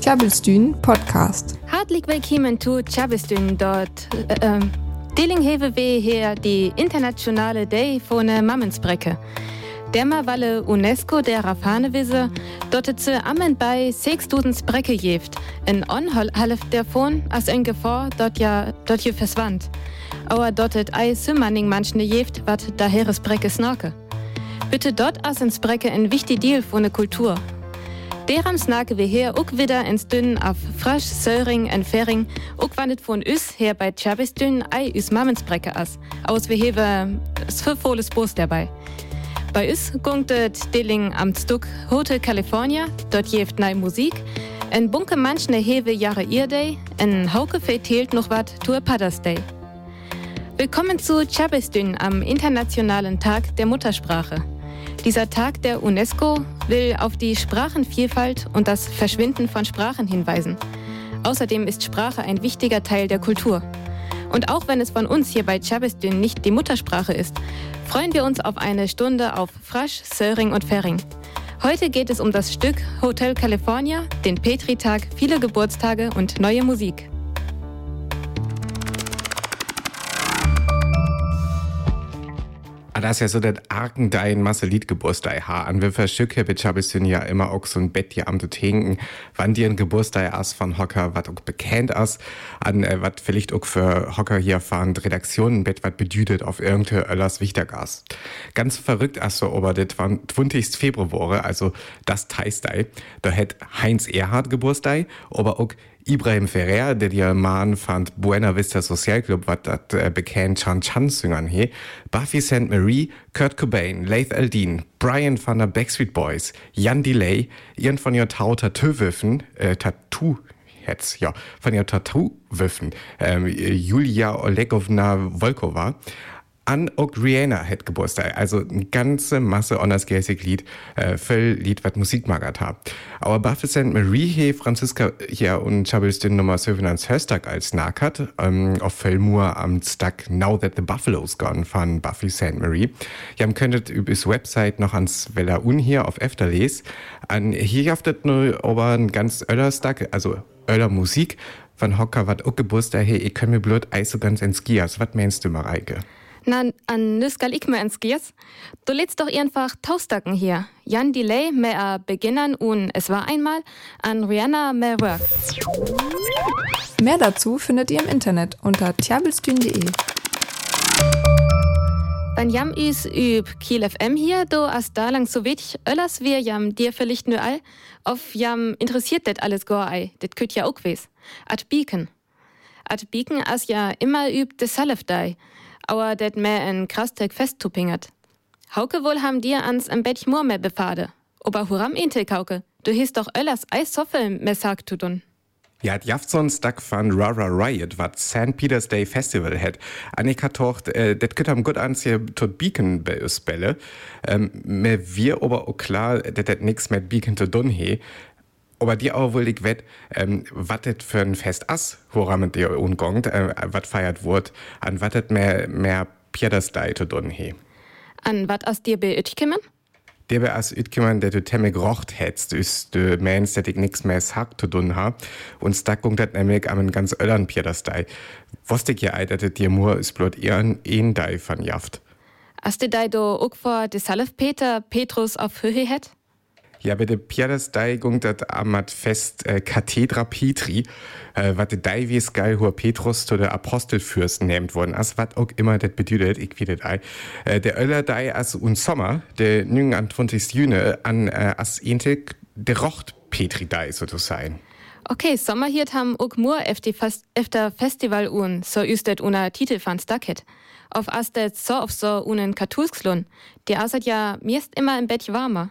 Tjabelstün Podcast. Hartelijk willkommen zu Tjabelstün dort. Äh, Deling hewe we hier die internationale Day von Mammensbrecke. Derma walle UNESCO der Rafanewisse dort zu ammen bei 6000 Brecke jeft. In onhalf davon as en Gefahr dort ja dort je verschwand. Aber dort ei sümmerning manchne jeft wat daheres Brecke snorke. Bitte dort as ins Brecke ein wichtig Deal von der Kultur. Deram snaken wir hier auch wieder ins Dünnen auf Frasch, Söring und Fering, auch wann von us her bei Chabisdünn ei us Mammensbrecke as, aus wir hewe s verfohles Bus dabei. Bei us gungt et Dilling am Stuck Hotel California, dort jeft nei Musik, en bunke manchne hewe Jahre ihr Day, en Hauke verteilt noch wat Tour Padders Day. Willkommen zu Chabisdün am Internationalen Tag der Muttersprache. Dieser Tag der UNESCO will auf die Sprachenvielfalt und das Verschwinden von Sprachen hinweisen. Außerdem ist Sprache ein wichtiger Teil der Kultur. Und auch wenn es von uns hier bei Chabisdün nicht die Muttersprache ist, freuen wir uns auf eine Stunde auf Frasch, Söring und Fering. Heute geht es um das Stück Hotel California, den Petri-Tag, viele Geburtstage und neue Musik. Das ist ja so das Arken dein Masselit Geburtstag ha. An wir verschicke bitte ich ja immer auch so ein Bett hier am tinken, wann dir ein Geburtstag as von Hocker, was auch bekannt as, an äh, was vielleicht auch für Hocker hier fahren Redaktionen Bett was bedüdet auf irgendeine Öllers Wichtergas. Ganz verrückt as so, aber das war 20. Februar, also das Teistei, da hätt Heinz Erhard Geburtstag, aber auch Ibrahim Ferrer, der die Mann fand Buena Vista Social Club, was das äh, bekannt Chan Chan singern he, Buffy St. Marie, Kurt Cobain, Laith Eldin, Brian van der Backstreet Boys, Jan Delay, ihren von ihr Tau Tattoo-Wöffen, äh, Tattoo, jetzt, ja, von ihr Tattoo-Wöffen, ähm, Julia Olegovna Volkova, an auch Rihanna hat Geburtstag. Also eine ganze Masse andersgäßig Lied, äh, viel Lied, was Musik magert hat. Aber Buffy St. Marie he Franziska hier und Chabels den Nummer 7 ans Höstag als Nakat, ähm, auf Fellmur am Stag Now That the Buffalo's Gone von Buffy St. Marie. Ihr könntet über das Website noch ans Weller Un hier auf Efterles. An hier haftet nur aber ein ganz öller Stag, also öller Musik, von Hocker wat auch Geburtstag, hey, ich kann mir blöd eis so ganz ins Gias. Was meinst du, Mareike? Na, an nus gal ik me ins Giers. Du lädst doch einfach Taustacken hier. Jan Delay mehr Beginnern und es war einmal an Rihanna mehr Work. Mehr dazu findet ihr im Internet unter tjabelstün.de. Wenn jam is üb Kiel FM hier, do as da lang so wenig öllers wir jam dir vielleicht nur all, auf jam interessiert det alles gar ei, det küt ja auch wes. At Beacon. At Beacon as ja immer üb de Salafdei, aber det mehr en krastek festtupingert. Hauke wohl ham dir ans im Bett mur mehr befade. Aber huram intel kauke, du hist doch öllers Eissoffel mehr sagt tu dun. Ja, die Jaftsons Duck von Rara Riot, wat St. Peter's Day Festival hat. Annika tocht, äh, det könnt am gut ans hier tot Beacon bei uns Bälle. Ähm, mir wir aber auch klar, dat det nix mit Beacon zu tun he. Aber die auch wohl ich wett, ähm, wat det für ein Fest ass, woran man dir ungongt, äh, wat feiert wird, an wat det mehr, mehr zu tun he. An wat as dir beütkimen? Der wär as ütkimmen, der du temme gerocht hättst, ist du meinst, dass ich nix mehr sagt zu tun ha. Und stackung dat nämlich am ganz öllern. Wusste ich ja ei, dass dir nur is blot ihren een Day van jaft. As de dei do ook vor de Salaf Peter Petrus auf Höhe het? Ja, bei der Piadas Dei gung dat amat fest äh, Kathedra Petri, äh, wat de es geil hur Petrus zu der Apostelfürst nehmt worden, as wat auch immer das bedeutet, ich wie Dei. Äh, der Öller Dei as un Sommer, der nüng an 20. Juni an äh, as entek der Rocht Petri Dei sozusagen. Okay, Sommer hier mur efter, fest, efter Festival un, so üstet una Titel van Stacket. Auf astet so auf so unen Katulskslun. Die asat ja mirst immer im Bett warmer.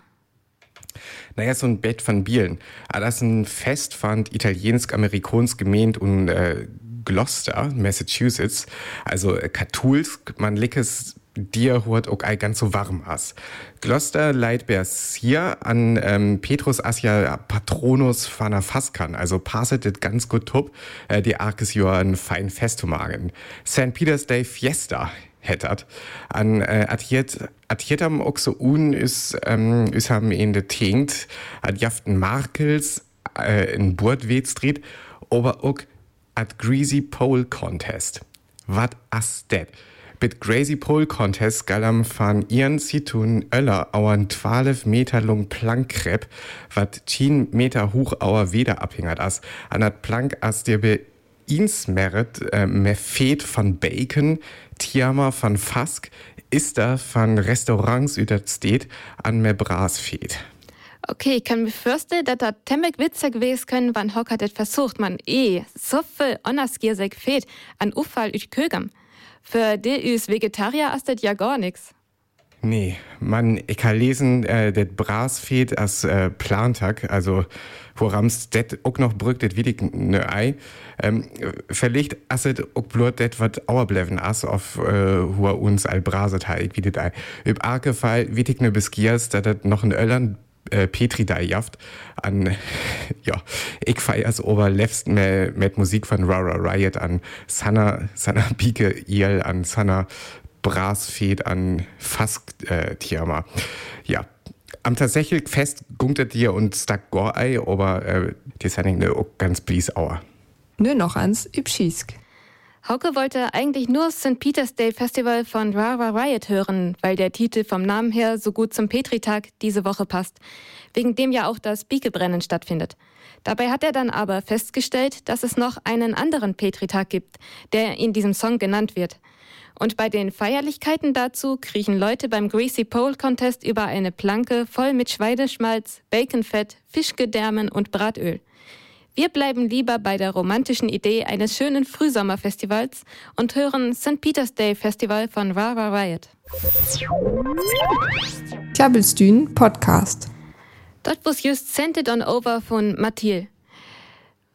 Naja, so ein Bett von Bielen. Ah, das ist ein Fest fand italienisch-amerikanisch gemeint und äh, Gloucester, Massachusetts, also äh, katholsk, man lickes dir hört auch ei ganz so warm as. Gloucester leiht bers hier an ähm, Petrus Asia Patronus Fana Faskan, also passet it ganz gut tup, äh, die arkes Jahr ein fein Fest zu magen. St. Peter's Day Fiesta hättert. An äh, Atjet, Atjetam auch so un ist, ähm, ist haben in de Tinkt, Adjaften Markels, äh, in Burtwed Street, aber auch at Greasy Pole Contest. Wat as det? Bit Crazy Pole Contest galam van ihren Situn Öller auern 12 Meter lang Plankkrepp, wat 10 Meter hoch auer weder abhängert as. An dat Plank as dir be insmeret äh, me Fed von Bacon, Tiama von Fask, ist da von Restaurants übersteht an me Brasfed. Okay, ich kann mir vorstellen, dass das ziemlich witzig gewesen können, wann Hocker das versucht, man eh so viel Onnerskiersek fehlt an Ufall üt Kögam. Für die ist Vegetarier ist das ja gar nichts. Nee, man, ich kann lesen, äh, das Bras fehlt als äh, Plantag, also worams det auch noch brückt, das wie ne Ei. Ähm, verlegt asset auch blut det wat auerbleven as auf äh, hua uns al braset halt wie det Ei. Üb arke Fall witig ne beskiers, da das noch ein Öllern äh, Petri da jaft an ja ich feiers ober lefst mit, Musik von Rara Riot an Sana Sana Bike Il an Sana Brasfed an Fask äh, ja am tatsächlich fest gunktet dir und stack Gorei aber äh, die ist ne auch ganz blies auer Nö noch ans Übschiesk Hauke wollte eigentlich nur St. Peter's Day Festival von Rara Riot hören, weil der Titel vom Namen her so gut zum Petritag diese Woche passt, wegen dem ja auch das Biekebrennen stattfindet. Dabei hat er dann aber festgestellt, dass es noch einen anderen Petritag gibt, der in diesem Song genannt wird. Und bei den Feierlichkeiten dazu kriechen Leute beim Greasy Pole Contest über eine Planke voll mit Schweineschmalz, Baconfett, Fischgedärmen und Bratöl. Wir bleiben lieber bei der romantischen Idee eines schönen Frühsommerfestivals und hören St. Peter's Day Festival von Rara Riot. Klabbelstühn Podcast. Dort was just Scented on Over von Mathilde.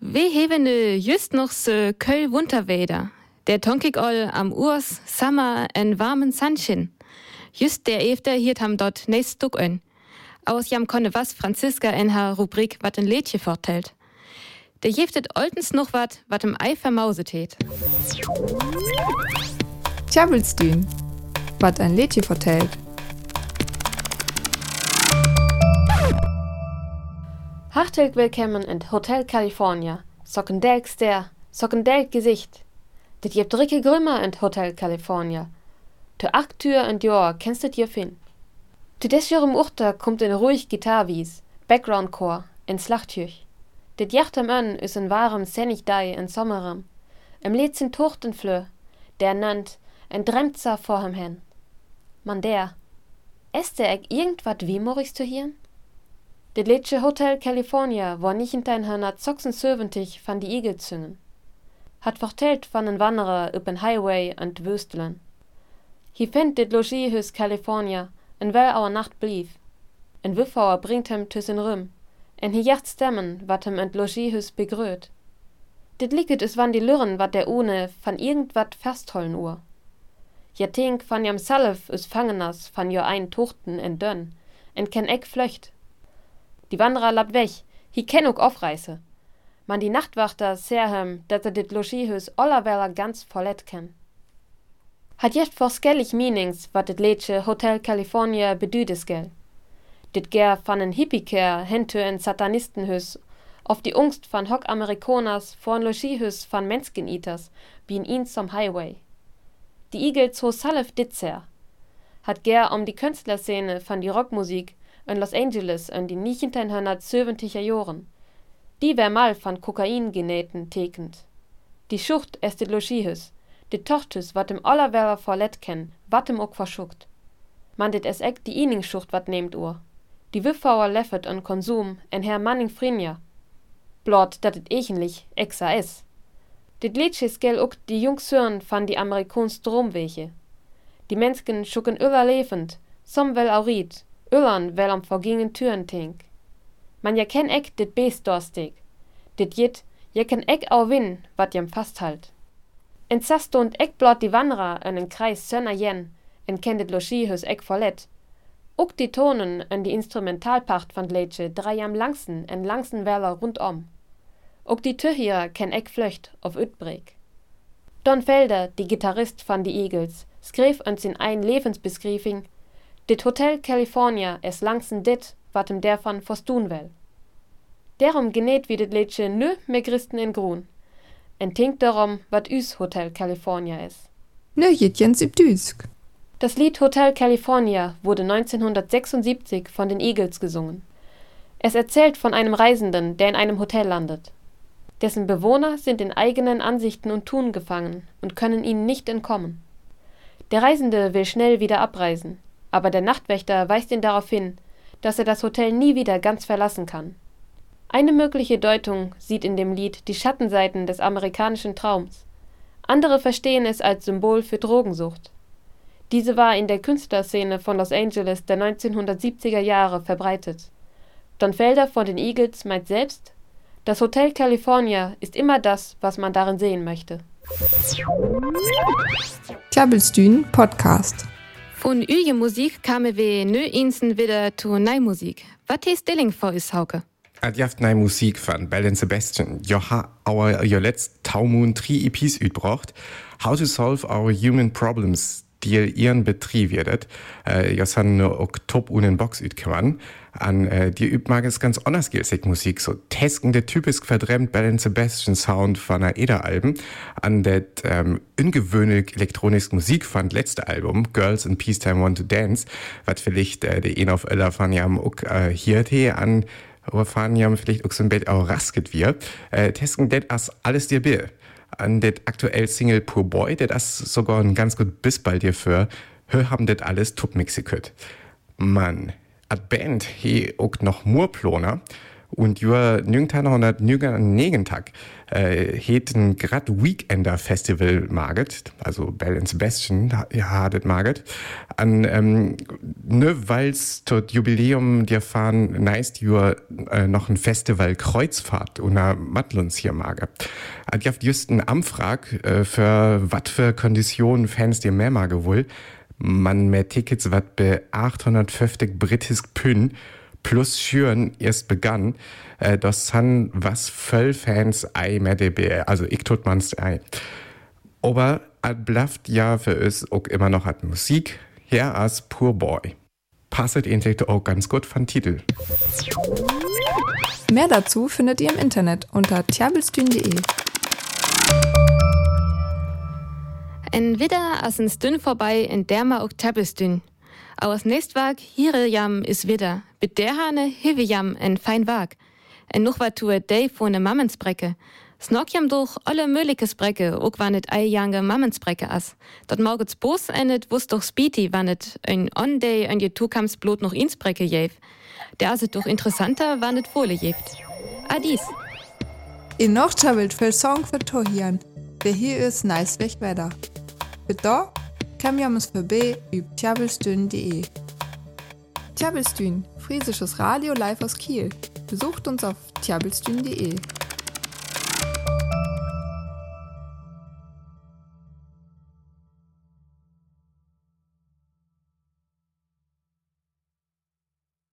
Wir haben just noch Köll Winterweder. Der Tonkig all am Urs, Sommer en warmen Sunshine. Just der Efter hiert ham dort nächst Stück ein. Aus jam konne was Franziska in haar Rubrik wat ein Lädje vortelt. Der jeftet oltens noch wat, wat im Ei vermauset het. Tjabelstühn. Wat ein Lädje vertellt. Hartelijk willkommen in Hotel California. Sockendelks der, Sockendelk Gesicht. Dit jebt dricke Grümmer in Hotel California. De acht Tür in Jahr kennst dit hier fin. Zu des Jürem Urter kommt in ruhig Gitarwies, Background Chor, in Slachtjüch. Dit jachtem an is een warem sennig dei in sommerem. Em leed sin Tochtenflö, der nannt en Dremzer vor hem hen. Man der, er eg irgendwat wie Morris zu hirn? Det letzte Hotel California war nicht in dein Hörner 76 van die Igel züngen. Hat vertellt van en Wanderer upp en Highway und Wüstelen. Hi fand dit Logiehus California, en well auer Nacht blieb. En Wiffauer bringt hem tüssen Rüm, en hi jacht stemmen, wat hem ent Logiehus begröt. Dit liket es wann die Lürren, wat der ohne van irgendwat festhollen uhr. Ja tink van jam Salf us Fangeners van jo ein Tuchten en Dönn, en ken eck flöcht, die Wanderer labt weg, hi kenn ook aufreiße. Man die Nachtwachter serhem, dat er dit Logiehus allerweller ganz vollet ken. Hat jet vor skellig Meanings, wat dit Lädsche Hotel California bedüdes gell. Dit ger van en Hippieker hente en Satanistenhus, auf die Ungst van Hock Amerikoners vor en Logiehus van Menskeniters, bien ihn zum Highway. Die Eagles ho Salif Ditzer. Hat ger um die Künstlerszene van die Rockmusik in Los Angeles in die 1970er Jahren. Die wär mal von Kokain genähten tekend. Die Schucht es de Logiehus, de Tochtes wat dem allerweller vorlet ken, wat dem ook verschuckt. Man dit es eck die Iningschucht wat nehmt ur. Die Wiffauer leffet an Konsum en Herr Manning Frinja. Blot dat it echenlich exa is. Dit Liedschis gel ook die Jungshörn van die Amerikons Stromweche. Die Mensken schucken öller lebend, som well aurit, Öllern well am vergingen Türen tink. Man ja ken eck dit Beest dorstig. Dit jit, je ken eck au win, wat jem fasthalt. En sasto und eck blot die Wanderer en en Kreis sönner jen, en ken dit Logiehus eck verlet. Ook die Tonen en die Instrumentalpacht van Gleitsche drei am langsten en langsten Weller rundom. Ook die Tüchier ken eck flöcht auf Utbreg. Don Felder, die Gitarrist van die Eagles, schreef uns in ein Lebensbeschriebing, dit Hotel California es langsten dit, wat ihm dervan verstun will. Darum genäht wie dit Lädche nö mehr Christen in Grun. En tinkt darum, wat üs Hotel California is. Nö jetjens Düsk. Das Lied Hotel California wurde 1976 von den Eagles gesungen. Es erzählt von einem Reisenden, der in einem Hotel landet. Dessen Bewohner sind in eigenen Ansichten und Tun gefangen und können ihnen nicht entkommen. Der Reisende will schnell wieder abreisen, aber der Nachtwächter weist ihn darauf hin, dass er das Hotel nie wieder ganz verlassen kann. Eine mögliche Deutung sieht in dem Lied die Schattenseiten des amerikanischen Traums. Andere verstehen es als Symbol für Drogensucht. Diese war in der Künstlerszene von Los Angeles der 1970er Jahre verbreitet. Don Felder von den Eagles meint selbst, das Hotel California ist immer das, was man darin sehen möchte. Tjabelstün Podcast. Von üje Musik kamen wir nö insen wieder zu Musik. Was ist Dilling für is Hauke? At jaft nei Musik van Bell Sebastian. Jo ha our jo letzt Taumun tri EPs ütbracht. How to solve our human problems, die ihren Betrieb werdet. Äh, jos han ok top unen Box ütkeman. An äh, die übt mag es ganz anders gilsig Musik, so teskende typisch verdremmt Bell Sebastian Sound von der Eder-Alben. An det ähm, ungewöhnlich elektronisch Musik fand letzte Album, Girls in Peacetime Want to Dance, wat vielleicht äh, die ein auf Ella von jam ook äh, hier an aber fahren ja vielleicht auch so ein auch rasket wir. Äh, testen det as alles dir bill. An det aktuell Single Poor Boy, det as sogar ein ganz gut bis bald dir für, hör haben det alles top mixiküt. Mann, at Band he auch noch Murploner und 1909 Tag äh, heten grad Weekender Festival maget, also Bell Sebastian ja det maget, an ähm, ne weils tot Jubiläum dir fahren neist jua äh, noch ein Festival Kreuzfahrt una Matluns hier mage. Ad jaft just ein Amfrag äh, für wat für Konditionen Fans dir mehr mage wohl, man mehr Tickets wat be 850 britisk Pünn plus Schüren erst begann, äh, das han was voll Fans ei mehr DB, also ich tut man's ei. Aber at blafft ja für uns auch immer noch at Musik, her als Poor Boy. Passet intelligt auch ganz gut von Titel. Mehr dazu findet ihr im Internet unter tjabelstün.de. En wieder as en Stün vorbei in derma ook Tjabelstün. Aus nächstwag hier jam is wieder. Mit der Hane hive jam en fein Wag. En noch wat tue dei von ne Mammensbrecke. Snog jam durch alle mögliche Sprecke, ook wann et ei jange Mammensbrecke as. Dat morgens bos ennet wus doch Speedy, wann et ein on day an je Tukams noch ins Brecke jev. Der aset doch interessanter, wann et Fohle jeft. Adis. In noch tjabelt für Song für Tohian. Der hier ist nice weg da kam jamus vorbei üb tjabelstün.de. Tjabelstün, friesisches Radio live aus Kiel. Besucht uns auf tjabelstün.de.